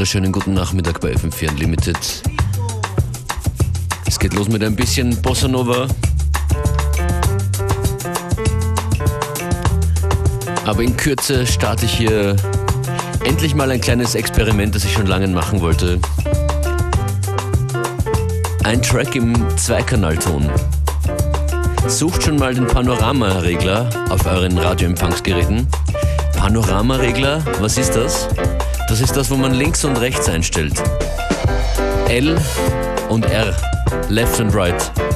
wunderschönen guten Nachmittag bei FM4 Unlimited. Es geht los mit ein bisschen Bossa Nova. Aber in Kürze starte ich hier endlich mal ein kleines Experiment, das ich schon lange machen wollte. Ein Track im Zweikanalton. Sucht schon mal den Panorama-Regler auf euren Radioempfangsgeräten. Panorama-Regler, was ist das? Das ist das, wo man links und rechts einstellt. L und R, left and right.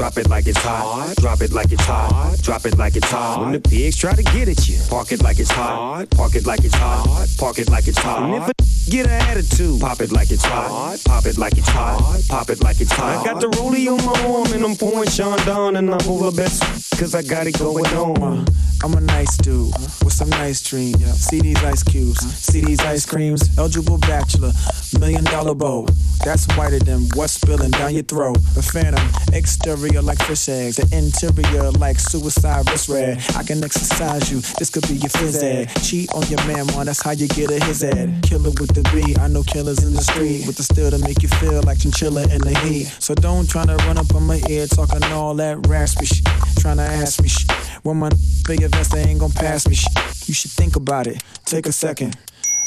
Drop it like it's hot. Drop it like it's hot. Drop it like it's hot. When the pigs try to get at you, park it like it's hot. Park it like it's hot. Park it like it's hot. And if a get an attitude, pop it like it's hot. Pop it like it's hot. Pop it like it's hot. I got the rollie on my arm and I'm pouring Sean down and I'm over best cause I got it going on. I'm a nice dude with some nice dreams. See these ice cubes, see these ice creams. Eligible bachelor, million dollar bow. That's whiter than what's spilling down your throat. A phantom, exterior like fish eggs, the interior like suicide wrist red. I can exercise you, this could be your phys ed. Cheat on your man, man, that's how you get a his ed. Killer with the B, I know killers in the street with the steel to make you feel like chinchilla in the heat. So don't try to run up on my ear talking all that raspy shit, trying to ask me shit. When my big invest, they ain't gon' pass me. You should think about it, take a second.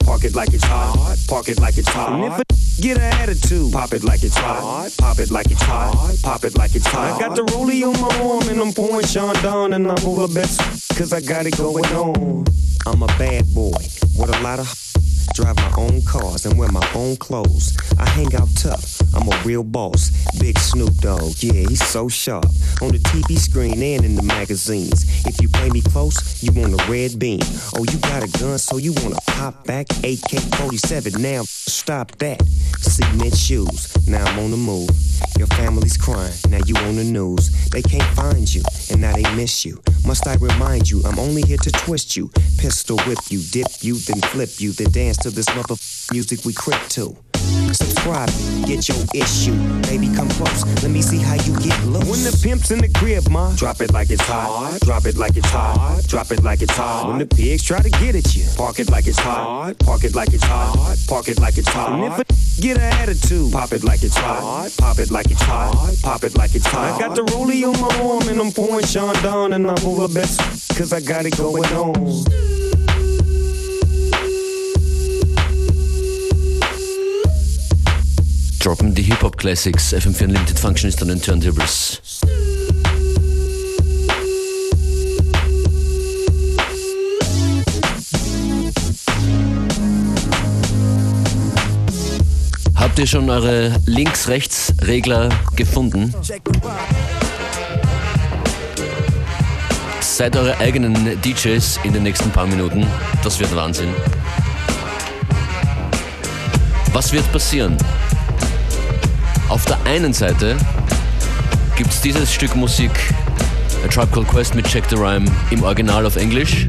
Park it like it's hot. Park it like it's hot. And if a get an attitude, pop it like it's hot. Pop it like it's hot. Pop it like it's hot. I got the rollie on my arm and I'm pouring Sean down and I'm over best cause I got it going on. I'm a bad boy with a lot of Drive my own cars and wear my own clothes. I hang out tough, I'm a real boss. Big Snoop Dogg, yeah, he's so sharp. On the TV screen and in the magazines. If you play me close, you want a red beam. Oh, you got a gun, so you wanna pop back? AK 47, now stop that. Cement shoes, now I'm on the move. Your family's crying, now you on the news. They can't find you, and now they miss you. Must I remind you, I'm only here to twist you. Pistol whip you, dip you, then flip you, then dance to this mother music we crip to. Subscribe, get your issue. Baby, come close. Let me see how you get loose. When the pimp's in the crib, ma, drop it like it's hot. Drop it like it's hot. Drop it like it's hot. When the pigs try to get at you, park it like it's hot. Park it like it's hot. Park it like it's hot. And if a get an attitude, pop it like it's hot. Pop it like it's hot. Pop it like it's hot. I got the rollie on my arm and I'm pouring Sean down and I'm over best cause I got it going on. Droppen die Hip-Hop-Classics. FM4 Unlimited Functionist an den Turntables. Habt ihr schon eure Links-Rechts-Regler gefunden? Seid eure eigenen DJs in den nächsten paar Minuten. Das wird Wahnsinn. Was wird passieren? Auf der einen Seite gibt es dieses Stück Musik, A Tribe Called Quest mit Check the Rhyme im Original auf Englisch.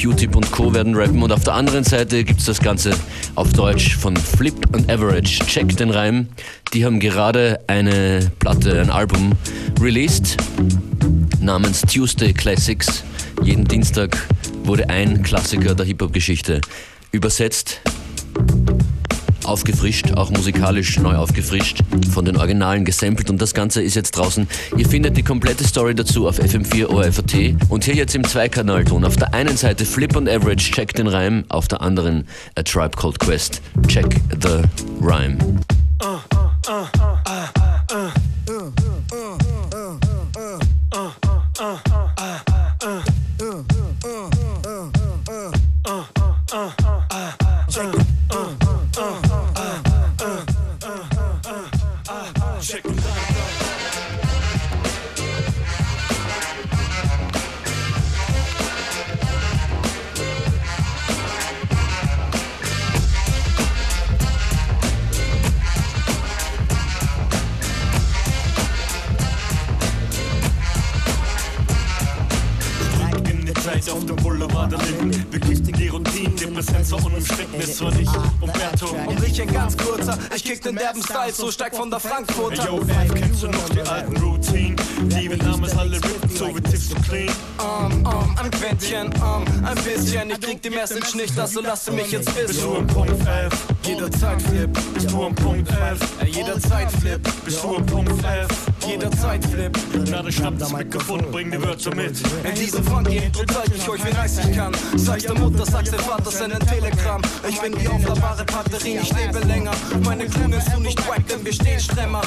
Q-Tip und Co. werden rappen und auf der anderen Seite gibt es das Ganze auf Deutsch von Flip und Average. Check den Reim. Die haben gerade eine Platte, ein Album released namens Tuesday Classics. Jeden Dienstag wurde ein Klassiker der Hip-Hop-Geschichte übersetzt aufgefrischt, auch musikalisch neu aufgefrischt, von den Originalen gesampelt und das Ganze ist jetzt draußen. Ihr findet die komplette Story dazu auf FM4 ORFAT und hier jetzt im Zweikanalton. Auf der einen Seite Flip und Average, check den Reim, auf der anderen A Tribe Called Quest, check the Rhyme. Uh, uh, uh, nicht auf dem Boulevard erlitten. Begiften die Routinen, den Präsenz war unumstritten. Es war nicht Umberto. Und ich ein ganz kurzer, ich krieg den derben Style, so steig von der Frankfurter. Yo, Dave, kennst du noch die alten Routinen? Die mit Namen alle rippen, so wie Tipps so clean. Um, um, ein Quäntchen, um, ein bisschen. Ich krieg die Message nicht, also lasse mich jetzt wissen. Bist du im Punkt 11? Jederzeit flip. Bist du im Punkt 11? Jederzeit flip. Bist du im Punkt 11? Jederzeit flip. Na, dann schnapp Mikrofon und bring die Wörter mit. In diesem funky Intro zeig ich euch, wie nice ich kann. Sag's der Mutter, sag's dem Vater, send ein Telegramm. Ich bin die aufladbare Batterie, ich lebe länger. Meine Crew nennst du nicht wack, denn wir stehen stremmer.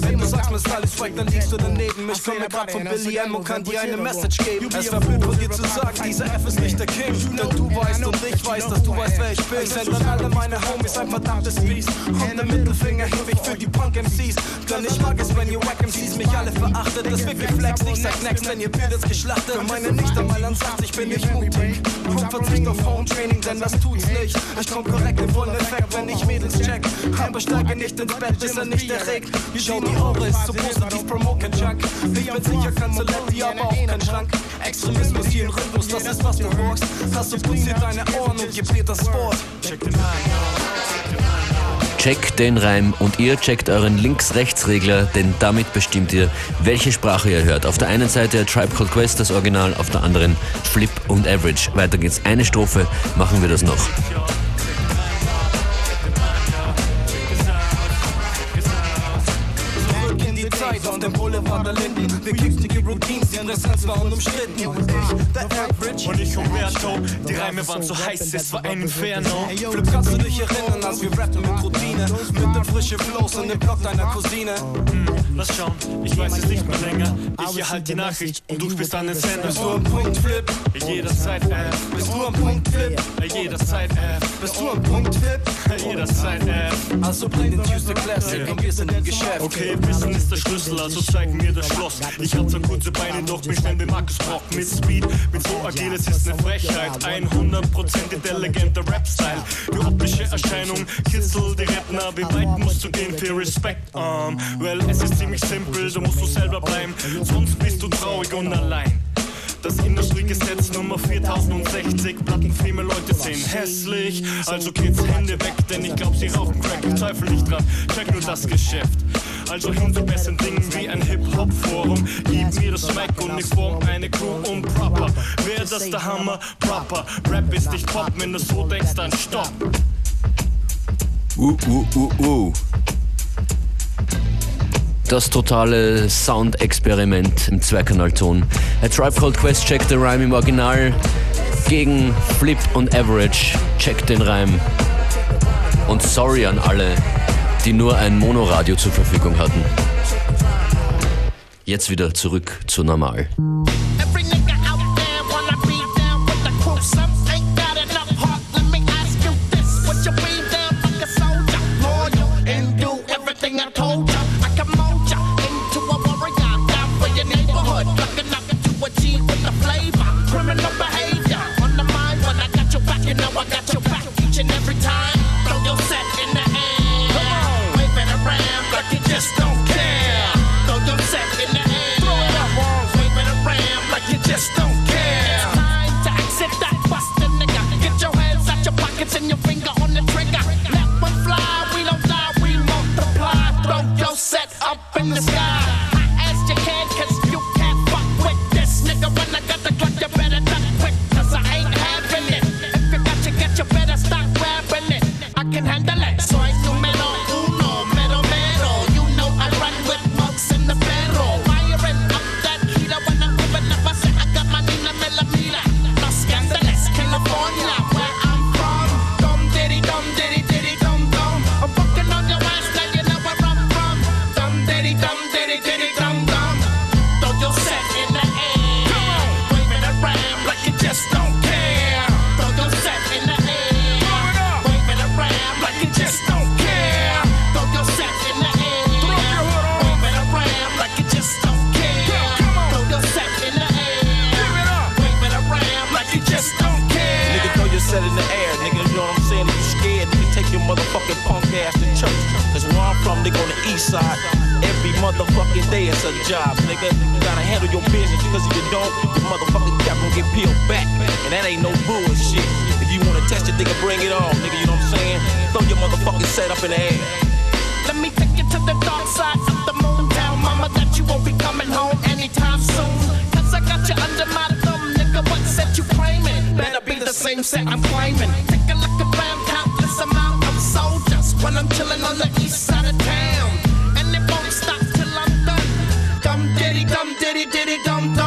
Wenn du sagst, Style ist wack, dann liegst du daneben. Ich komme grad von Billy M und kann dir eine Message geben. Es war blöd von dir zu sagen, dieser F ist nicht der King. Denn du weißt und ich weiß, dass du weißt, wer ich bin. Ich send an alle meine Homies ein verdammtes Biest. Und der Mittelfinger heb ich für die Punk-MCs. Denn ich mag es, wenn ihr Wack-MCs mich alle verachtet. Das wird geflext, ich sag next, denn ihr werdet geschlachtet. Für meine Nichte mal an sagt, ich bin nicht mutig. Und verzicht auf Home-Training, denn das tut's nicht. Ich komm korrekt in vollen Effekt, wenn ich Mädels check. Aber steige nicht ins Bett, bis er nicht erregt. Schau, die Aura ist so positiv, promote Junk. Ich bin sicher, kein Zeletti, aber auch kein Schrank. Extremismus hier im Rhythmus, das ist was du. Hast du pulsiert deine Ohren und dir das Sport. Check den Reim. Checkt den Reim und ihr checkt euren Links-Rechts-Regler, denn damit bestimmt ihr, welche Sprache ihr hört. Auf der einen Seite Tribe Called Quest, das Original, auf der anderen Flip und Average. Weiter geht's. Eine Strophe, machen wir das noch. Dem Boulevard der Linden. Wir die Routines, die Präsenz war unumstritten. Ich, der Average. Und ich Umberto, die Reime waren so heiß, es war ein Inferno. Flip, kannst du dich erinnern, als wir rappen mit Routine? Mit dem frischen Flows in dem Block deiner Cousine. Lass schauen, ich weiß es nicht mehr länger. Ich erhalte die Nachricht und du spielst an den Sender. Bist du am Punkt, Flip? Jederzeit F, Bist du am Punkt, Flip? jederzeit F, Bist du am Punkt, Flip? jederzeit F. Also bring den Tuesday Classic und wir sind im Geschäft. Okay, Wissen ist der Schlüssel, also zeig mir das Schloss. Ich hab zwar kurze Beine, doch bin schnell wie Markus Brock. Mit Speed, mit so agil, es ist eine Frechheit. 100% intelligenter Rap-Style. Die optische Erscheinung kitzelt die Redner. Wie weit musst du gehen für Respekt? Um, well, es ist ziemlich simpel, da musst du selber bleiben. Sonst bist du traurig und allein. Das Industriegesetz Nummer 4060 Plattenfilme Leute sehen hässlich Also Kids Hände weg, denn ich glaub sie rauchen Crack Ich zweifle nicht dran, check nur das Geschäft Also hin zu besseren Dingen wie ein Hip-Hop-Forum Gib mir das Mic und ich form eine Crew und proper Wer das der Hammer? Proper Rap ist nicht Pop, wenn du so denkst, dann stopp Uh, uh, uh, uh. Das totale Soundexperiment im Zweikanalton. A Tribe Called Quest checkt den Rhyme im Original gegen Flip und Average. Checkt den Reim. Und sorry an alle, die nur ein Monoradio zur Verfügung hatten. Jetzt wieder zurück zu normal. set up in the air. Let me take you to the dark side of the moon. Tell mama that you won't be coming home anytime soon. Cause I got you under my thumb, nigga. What set you claiming? Better be the same set I'm claiming. Take a look around, countless amount of soldiers when I'm chilling on the east side of town. And it won't stop till I'm done. Dum diddy, dum diddy, diddy, dum dum.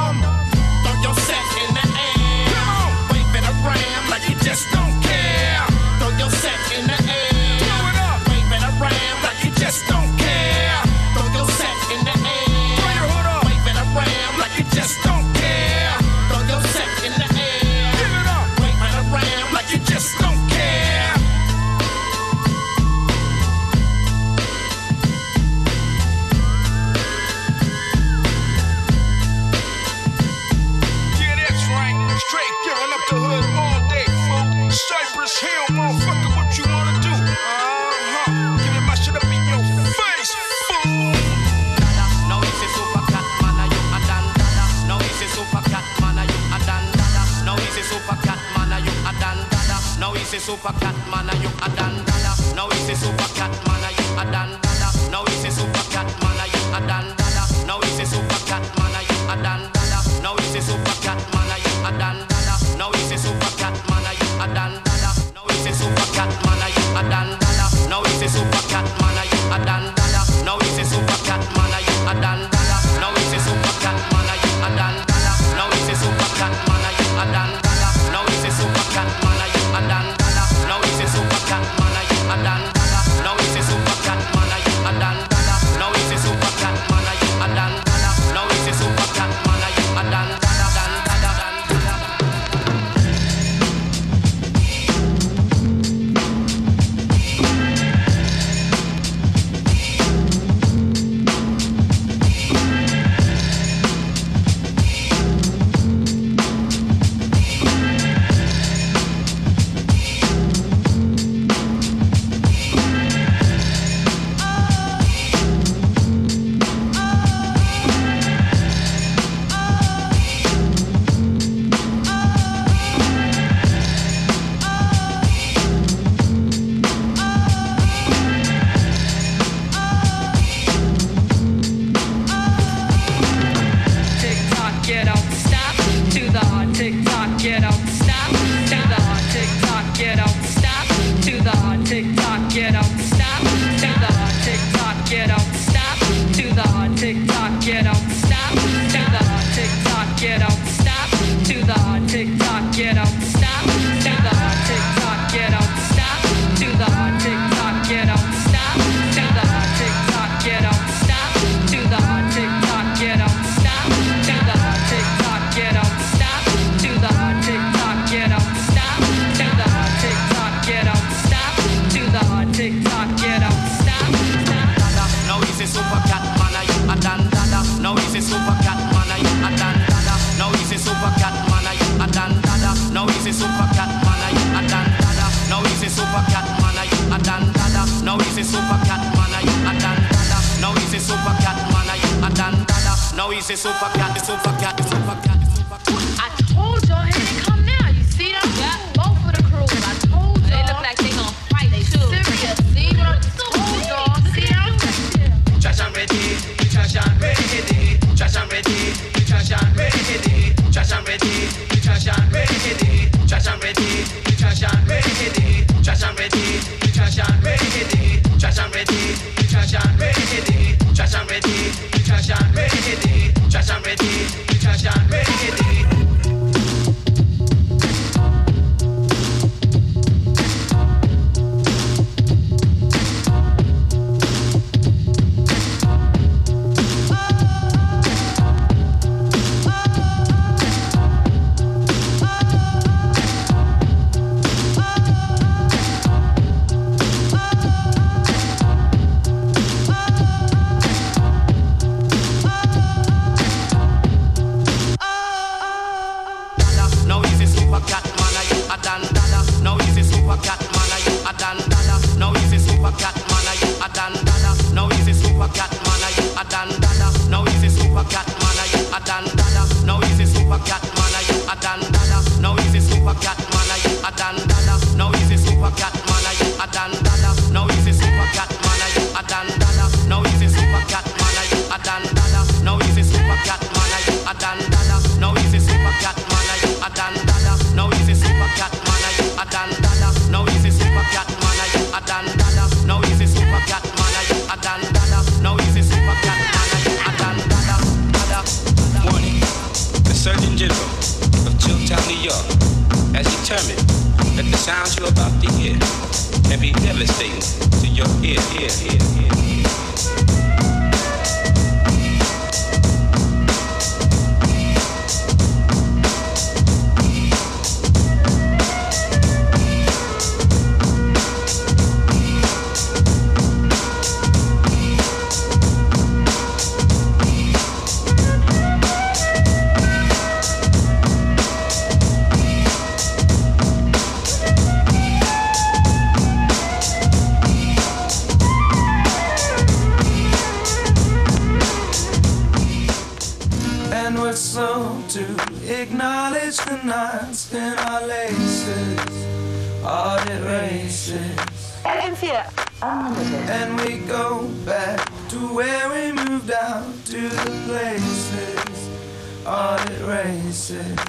super cat man and you a dandala? Now it's a super cat say super so fuck cat, races.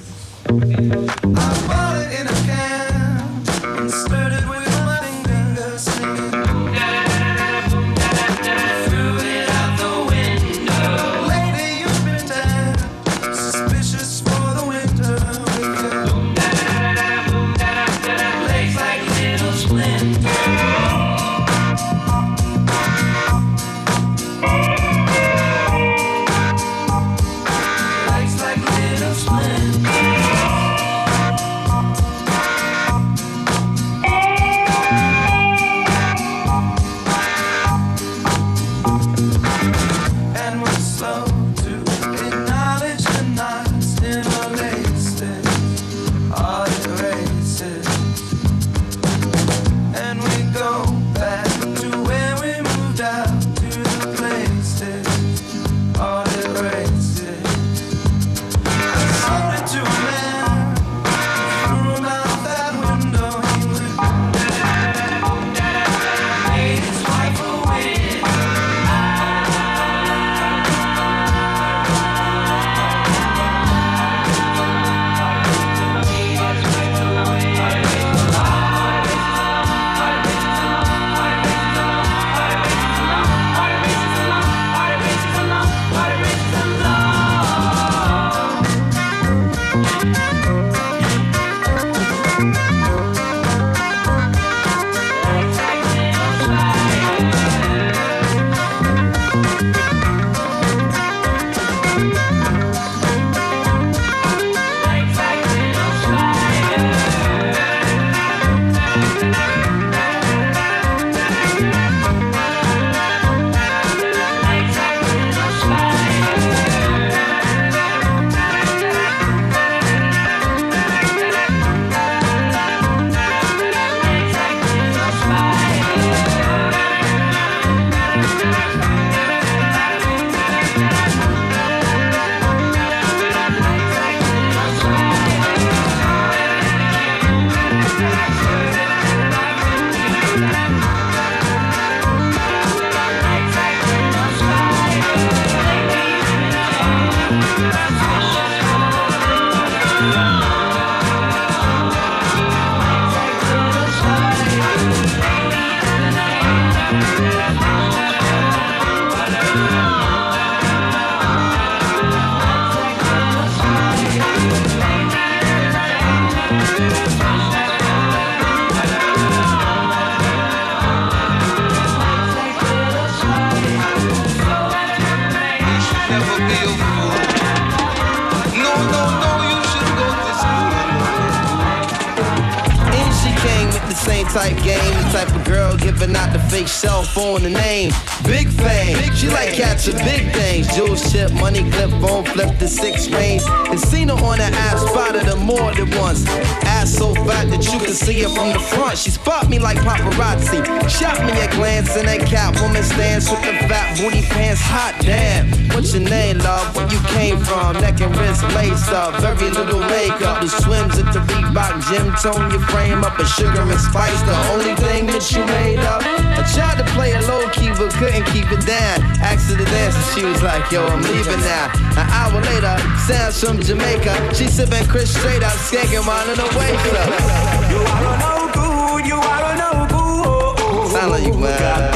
Paparazzi. Shot me a glance in that Catwoman stance with the fat booty pants. Hot damn. What's your name, love? Where you came from? Neck and wrist laced up, very little makeup. The swims at the Reebok gym tone your frame up. A sugar and spice, the only thing that you made up. I tried to play it low key, but couldn't keep it down. Asked her to dance, and she was like, Yo, I'm leaving now. An hour later, Sam's from Jamaica. She sipping Chris straight up, skanking while in the waist. You are no good, you are good. You, man.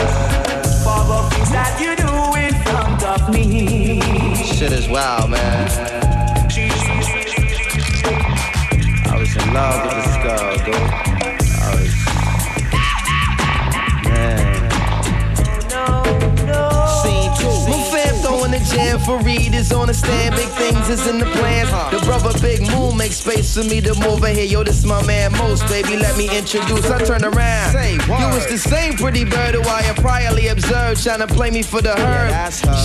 For the things that you do in front of me. Shit is wild, man. I was in love with this and Fareed is on the stand. Big things is in the plans. The brother Big Moon makes space for me to move in here. Yo, this my man Most, baby. Let me introduce. I turn around. Say? You was the same pretty bird who I had priorly observed, trying to play me for the herd.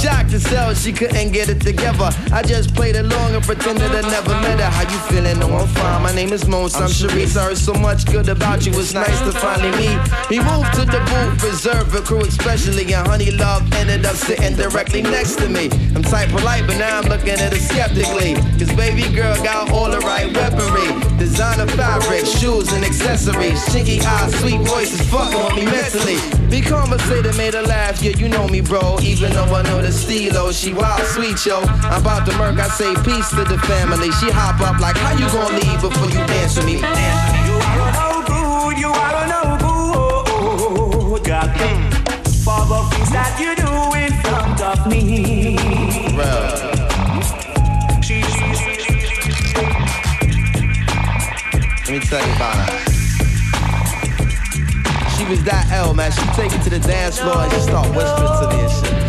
Shocked to sell, she couldn't get it together. I just played along and pretended I never met her. How you feeling? No, I'm fine. My name is Mons. I'm Sharice. I heard so much good about you. It's nice to finally meet. We moved to the booth, reserved for crew, especially. And Honey Love ended up sitting directly next to me. I'm type polite, but now I'm looking at her skeptically. Cause baby girl got all the right weaponry. Designer fabric, shoes and accessories. Chinky eyes, sweet voices, fucking with me mentally. Be conversated, made her laugh, yeah, you know me, bro. Even though I know the stilo, she wild, sweet, yo. I'm about to murk, I say peace to the family. She hop up like, how you gonna leave before you dance with me? Dance with me. You are no good, you are good. God, for the things that you do in front of me. Tell you about her. She was that L, man. She take it to the dance floor and just start whispering to me and shit.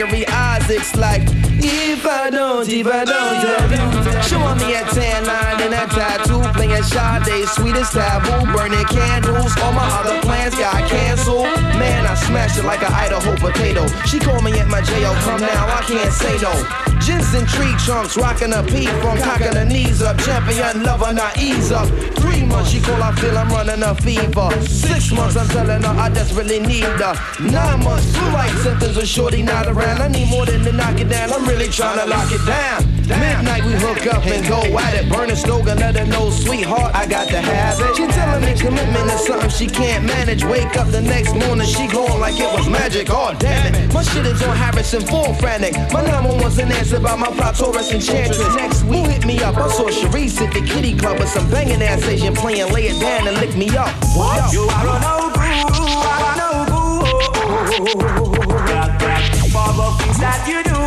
Gregory Isaacs like, If I don't, if I don't. Showing me a tan line and a tattoo, playing Sade, sweetest taboo, burning candles. All my other plans got canceled. Man, I smashed it like an Idaho potato. She called me at my jail, come now, I can't say no. Jensen tree trunks, rocking a pee from cocking her knees up. Champion lover, not ease up. Three months, she call, I feel I'm running a fever. Six months, I'm telling her I desperately need her. Nine months, two like symptoms of shorty not around. I need more than to knock it down. I'm really trying to lock it down. Midnight, we hook up and go at it. Burn a stove and let her know, sweetheart, I got to have it. She telling me commitment is something she can't manage. Wake up the next morning, she glowing like it was magic. Oh, damn it. My shit is on Harrison, full frantic. My number one's an answer by my plot Taurus enchantress. Next week, hit me up. I saw Sharice at the kitty club with some banging ass Asian playing, lay it down and lick me up. What? Are no good, you are no good. God, God, for the things that you do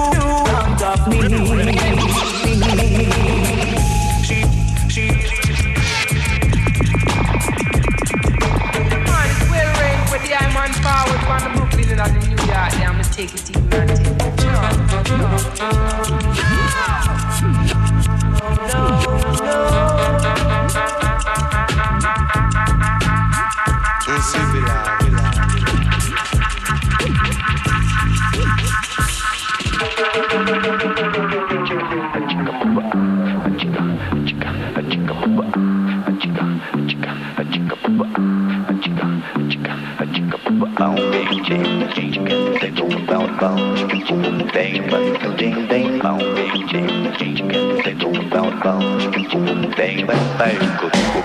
front of me. She, she, Man, it's the I'm on forward from the Brooklyn and the New York. Yeah, I'ma take it easy, Está en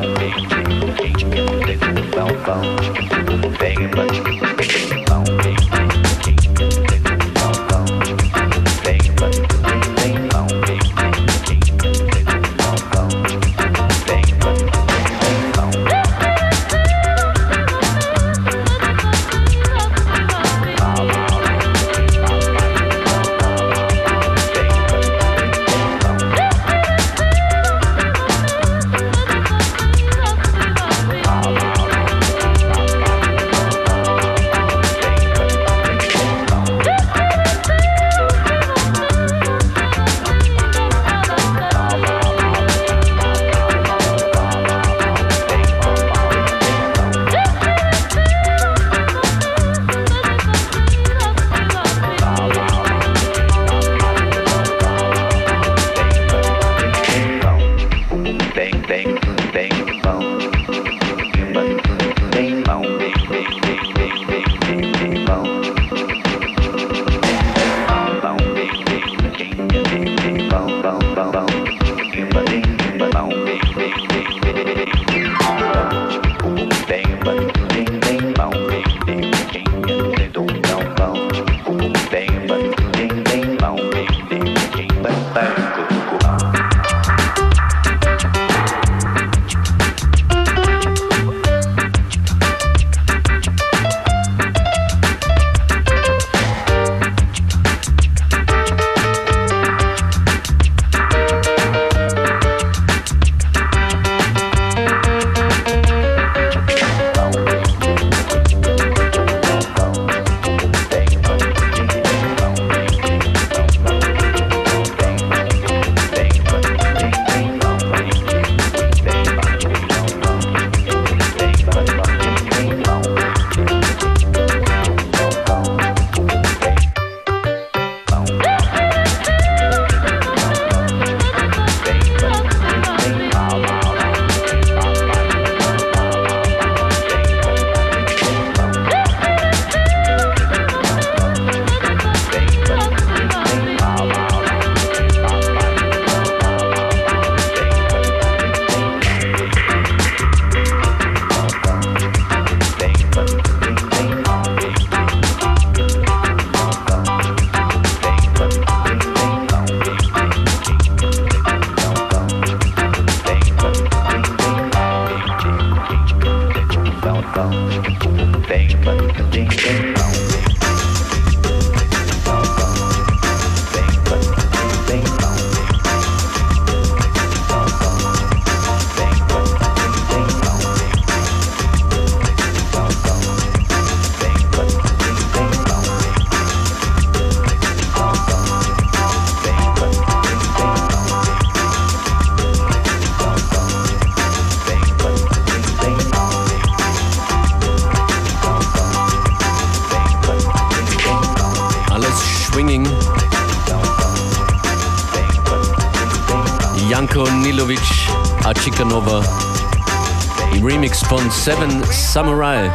bone, chicken bone, chicken bone, chicken bone, bone, Janko Nilovic, Achikanova Remix von Seven Samurai.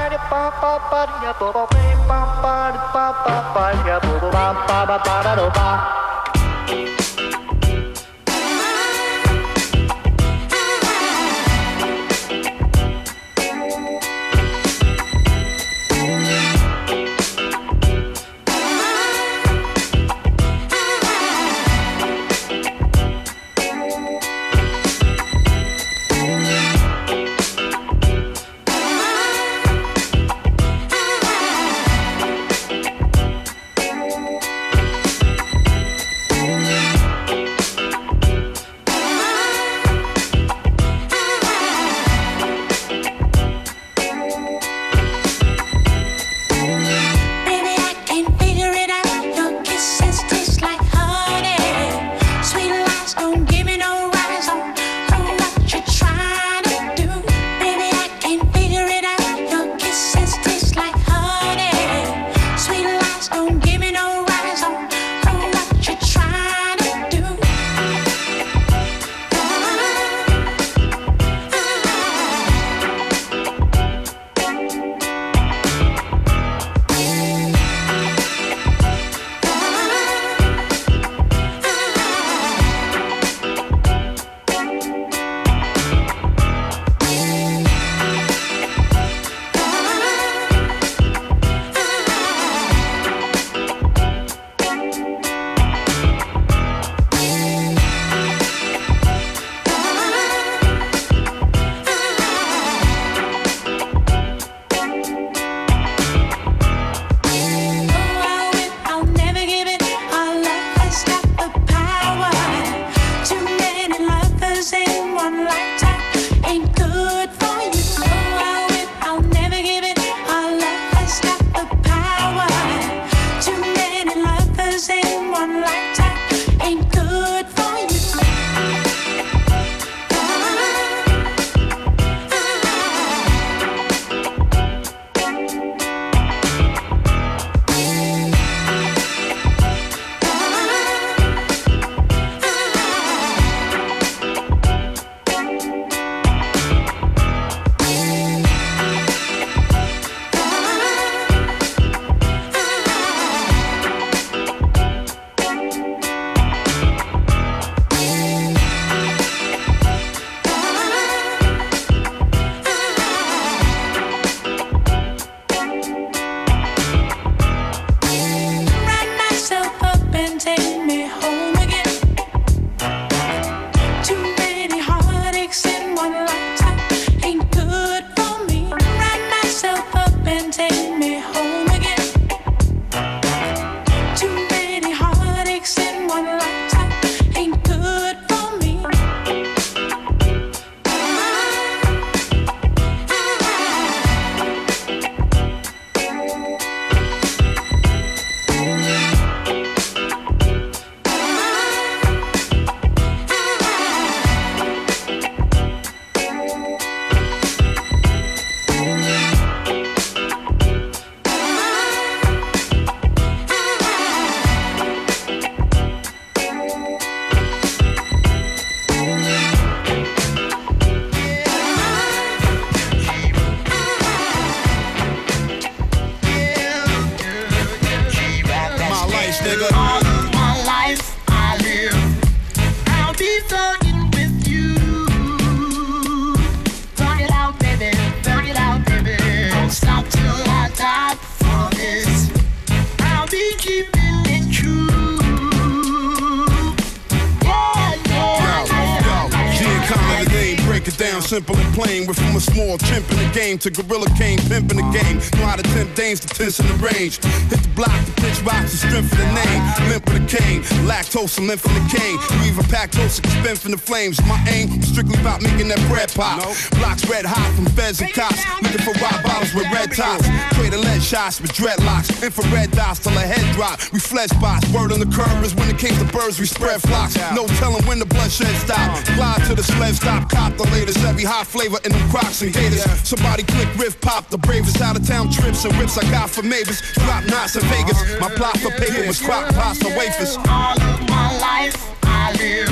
Chimp in the game to Gorilla King, pimp in the game. Know how to tempt dames to tense in the range. Hit the block, the pitch rocks, the strength of the name. Limp with a cane, lactose and limp in the cane. You even pack close, can spin from the flames. My aim, strictly about making that bread pop. Blocks red hot from feds and cops. Looking for rock bottles with red tops. Trading lead shots with dreadlocks. Infrared dots till a head drop. We flesh bots. Word on the curve is when it came to birds, we spread flocks. No telling when the bloodshed stop. Uh-huh. Glide to the sled stop. Cop the latest. Every hot flavor in them crocs and gators. Somebody click riff pop. The bravest out of town trips and whips I got for Mavis. Drop knots in Vegas. My plot for paper was crock pots and wafers. All of my life I live.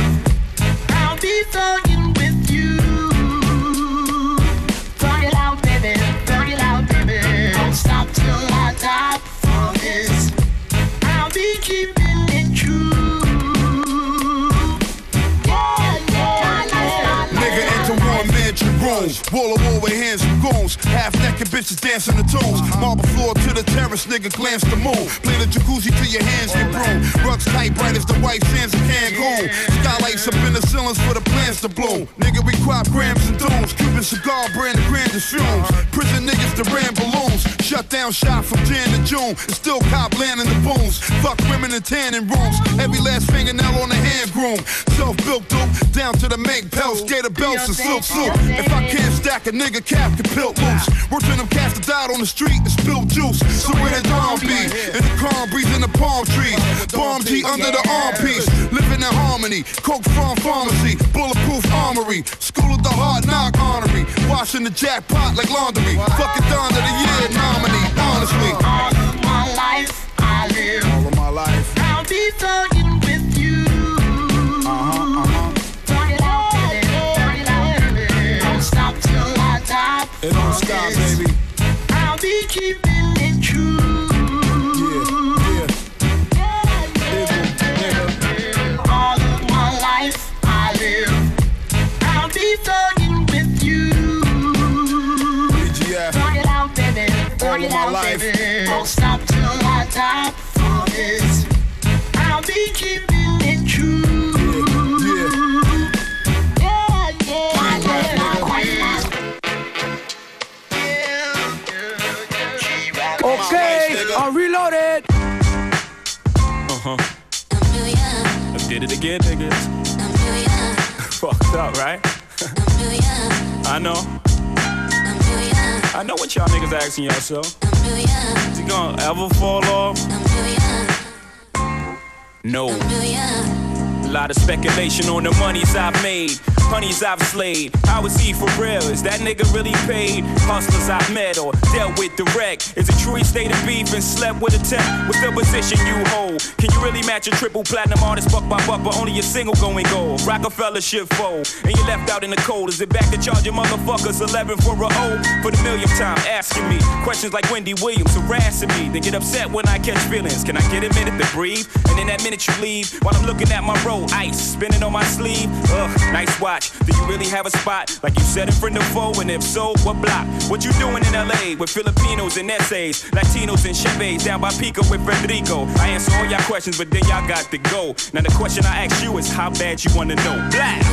I'll be thugging with you. Thug it out, baby. Thug it out, baby. Don't stop till I die for this. I'll be keeping it true. Yeah, yeah, Nigga enter one mansion room. Wall of wall bitches dancing the tunes. Marble floor to the terrace, nigga glance the moon. Play the jacuzzi till your hands get brune. Rugs tight, bright as the white sands of Cancun. Skylights up in the ceilings for the plants to bloom. Nigga, we crop grams and dooms. Cuban cigar brand the grandest fumes. Prison niggas that ran balloons. Shut down shop from Jan to June. And still cop land in the booms. Fuck women in tanning rooms. Every last fingernail on the hand groom. Self-built dope, down to the make pelts. Gator belts and silk suit. If I can't stack a nigga cap can pilt loose. We're to them cats that died on the street and spilled juice. So where the dawn be? In the calm breeze in the palm trees. Bomb G under the armpiece. Living in harmony. Coke from pharmacy. Bulletproof armory. School of the hard knock honorary. Washing the jackpot like laundry. Fucking Don of the year nominee. Honestly. All of my life I live. All of my life. I'll be thugging It don't stop, baby. I'll be keeping it true. All of my life I live. I'll be thugging with you. BGF. Thug it out, baby. Thug All it of my out, life. baby. Don't stop till I die for this. I'll be keeping did it again, niggas. Fucked up, right? I know. I know what y'all niggas asking yourself. Is it gonna ever fall off? No. A lot of speculation on the monies I've made, honeys I've slayed. How is he for real? Is that nigga really paid? Hustlers I've met or dealt with direct. Is it true he stayed in beef and slept with a tech? What's the position you hold? Can you really match a triple platinum artist buck by buck, but only a single going gold? Rockefeller shit fold, and you left out in the cold. Is it back to charging motherfuckers 11 for a O? For the millionth time, asking me questions like Wendy Williams harassing me. They get upset when I catch feelings. Can I get a minute to breathe? And in that minute you leave, while I'm looking at my roll, ice spinning on my sleeve. Ugh, nice watch. Do you really have a spot like you said in front of foe? And if so, what block? What you doing in LA with Filipinos and essays, Latinos and Chevys down by Pico with Federico? I answer all y'all questions, but then y'all got to go. Now the question I ask you is how bad you wanna know. Black.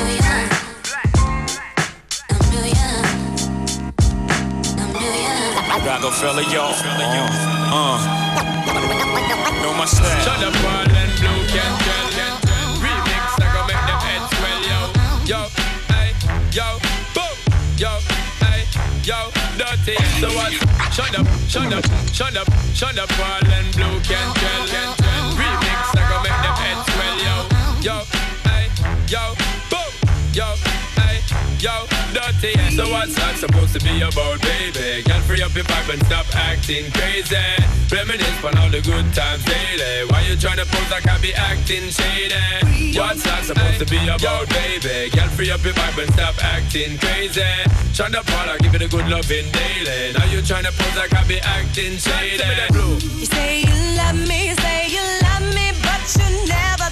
Rockefeller, yo. Uh, uh. Know my style. Shut up, Marlon Blue, can yo, boom, yo, hey, yo, dirty. So what? Shut up, shut up, shut up, shut up, Marlon Blue, can tell. can tell. Remix, I go make them heads swell, yo. Yo, hey, yo, boom, yo, yo, dirty. So what's that supposed to be about, baby? Girl, free up your vibe and stop acting crazy. Reminisce on all the good times daily. Why you tryna pose like I be acting shady? What's that supposed to be about, baby? Girl, free up your vibe and stop acting crazy. Tryna party, give it a good loving daily. Now you tryna pose like I be acting shady. You say you love me, you say you love me, but you're never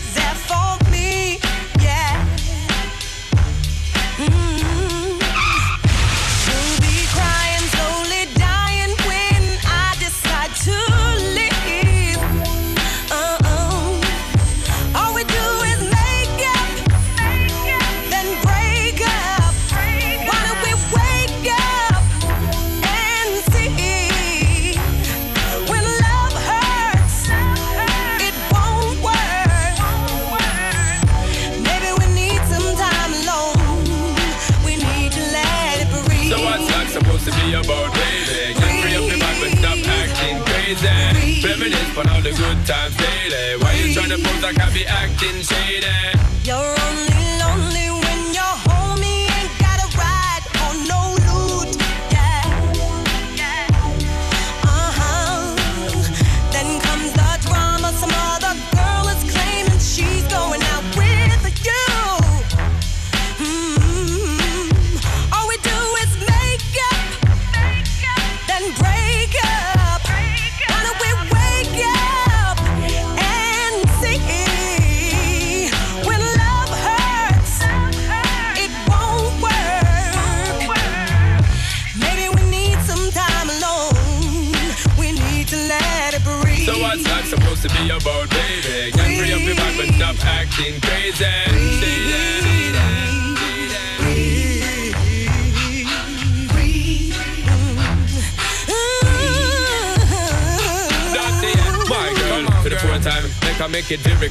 good times daily. Why you tryna pose like I be acting shady? You're only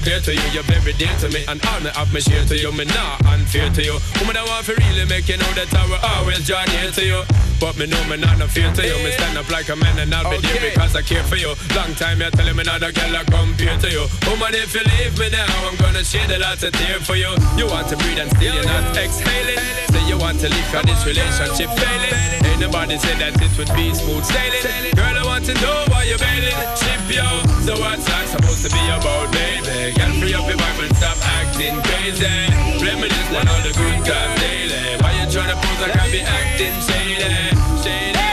clear to you, you're very dear to me, and all me have me share to you. Me not unfair to you. Woman, I want to really make you know that I will always draw near to you. But me know me not no fear to you. Me stand up like a man and I'll be there because I care for you. Long time you're telling me not a girl I compare to you. Woman, if you leave me now, I'm gonna shed a lot of tear for you. You want to breathe and still you're not exhaling. Say you want to leave cause this relationship failing. Ain't nobody said that it would be smooth sailing. Girl, I want to know why you're bailing. Ship yo. So what's that supposed to be about, baby? Girl, free up your vibe and stop acting crazy. Reminisce on all the good times daily. Why you tryna pose like I be acting shady? Shady.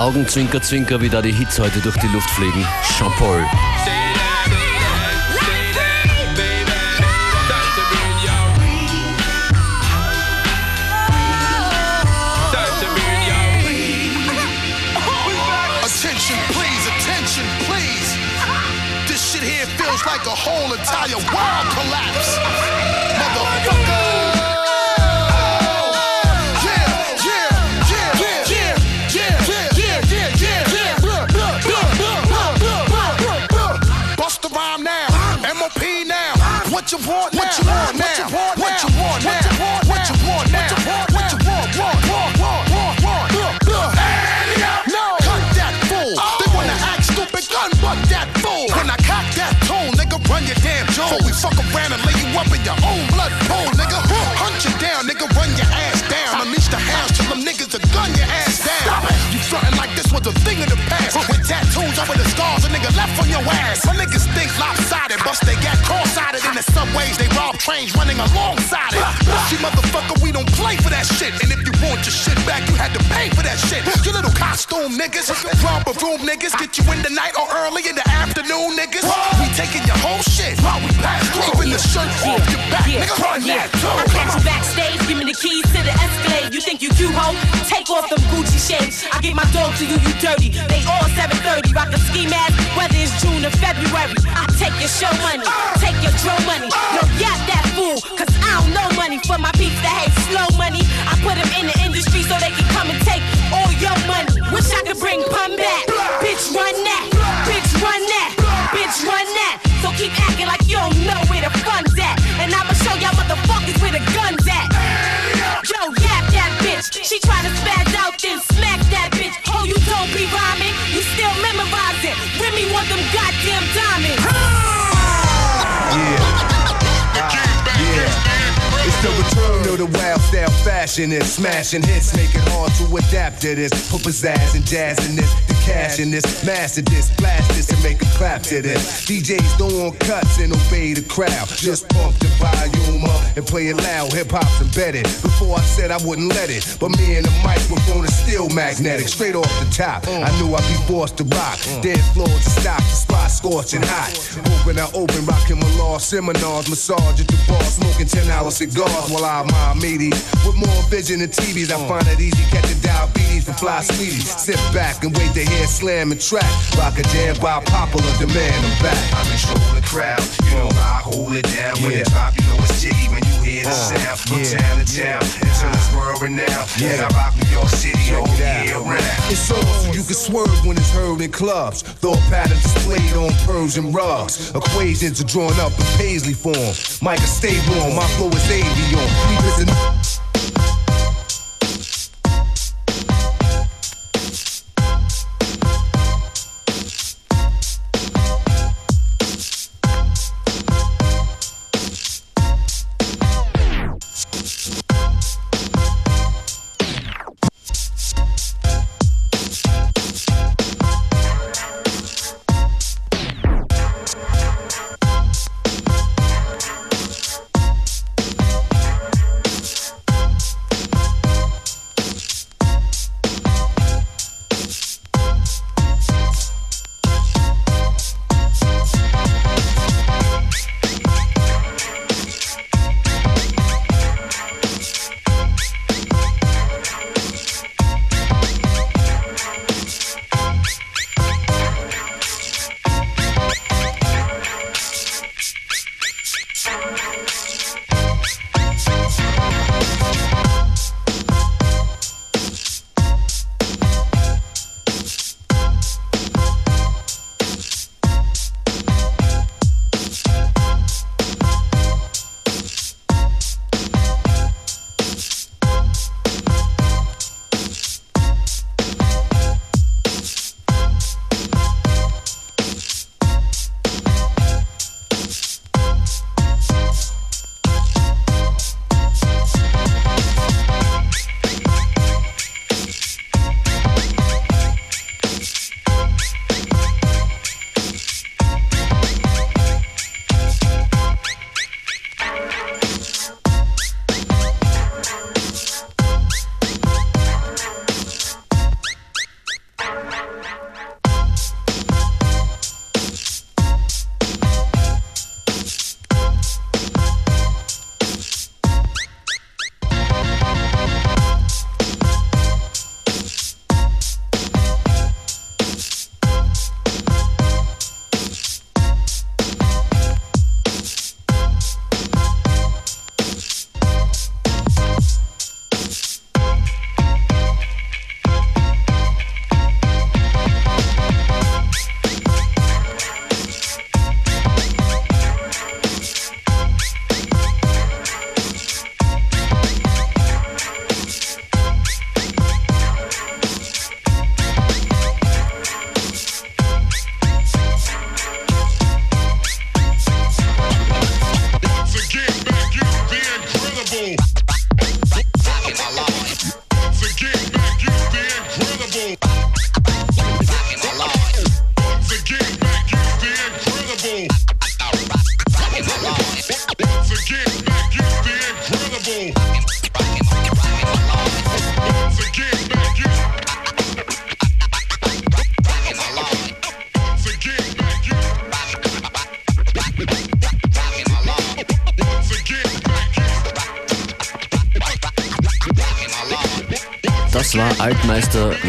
Augenzwinker, Zwinker, wie da die Hits heute durch die Luft fliegen. Here feels like a whole entire world collapse. And lay you up in your own blood pool, nigga. Hunt you down, nigga, run your ass down. Unleash the hounds till them niggas will gun your ass down. You frontin' like this was a thing of the past. With tattoos over the scars, a nigga left on your ass. My niggas think lopsided, bust they got cross-sided in the subways. They rob trains running alongside it. See, motherfucker, play for that shit. And if you want your shit back, you had to pay for that shit. You little costume niggas, romper room niggas, get you in the night or early in the afternoon, niggas. We taking your whole shit while we pass through. Even the shirt off your back, nigga, run yeah. that too. I catch you backstage, give me the keys to the Escalade. You think you cute, ho? Take off them Gucci shades. I get my dog to you, you dirty. They all 730, rock a ski mask, whether it's June or February. I take your show money, take your dro money. No, yap that fool, cause I don't know money for my peeps that hate slow so they can come and take all your money. Wish I could bring pun back. Bitch, run that. Bitch, run that. Bitch, run that. So keep acting like you don't know where the fun's at. And I'ma show y'all motherfuckers where the gun's at. Yo, yap that bitch. She try to spaz out, then of the wild style fashion and smashing hits, make it hard to adapt to this. Put pizzazz and jazz in this, the cash in this, master this, blast this and make a clap to this. DJs don't want cuts and obey the crowd. Just pump the volume up and play it loud. Hip hop's embedded. Before I said I wouldn't let it, but me and the microphone is still magnetic. Straight off the top, I knew I'd be forced to rock. Dead floors to stop, the spot scorching hot. Open, I open, rocking my law seminars, massage at the bar, smoking 10 hour cigars while I my meaty. With more vision than TVs, I find it easy catching diabetes from fly sweeties. Sit back and wait to hear slam and track. Rock a jam by popular demand. I'm back. I control the crowd, you know I hold it down. When Yeah. it drop, you know it's jiggy you hear the Uh, sound. From yeah. town to town, until it's world renowned. Yeah. And I rock New York City all year round. It's on so you can swerve when it's heard in clubs. Thought patterns displayed on Persian rugs. Equations are drawn up in Paisley form. Micah, stay warm. My flow is avion. Deep as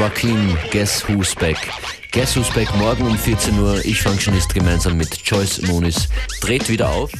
Rakim Guess Who's Back. Guess Who's Back morgen um 14 Uhr. Ich Functionist gemeinsam mit Joyce Moonis dreht wieder auf.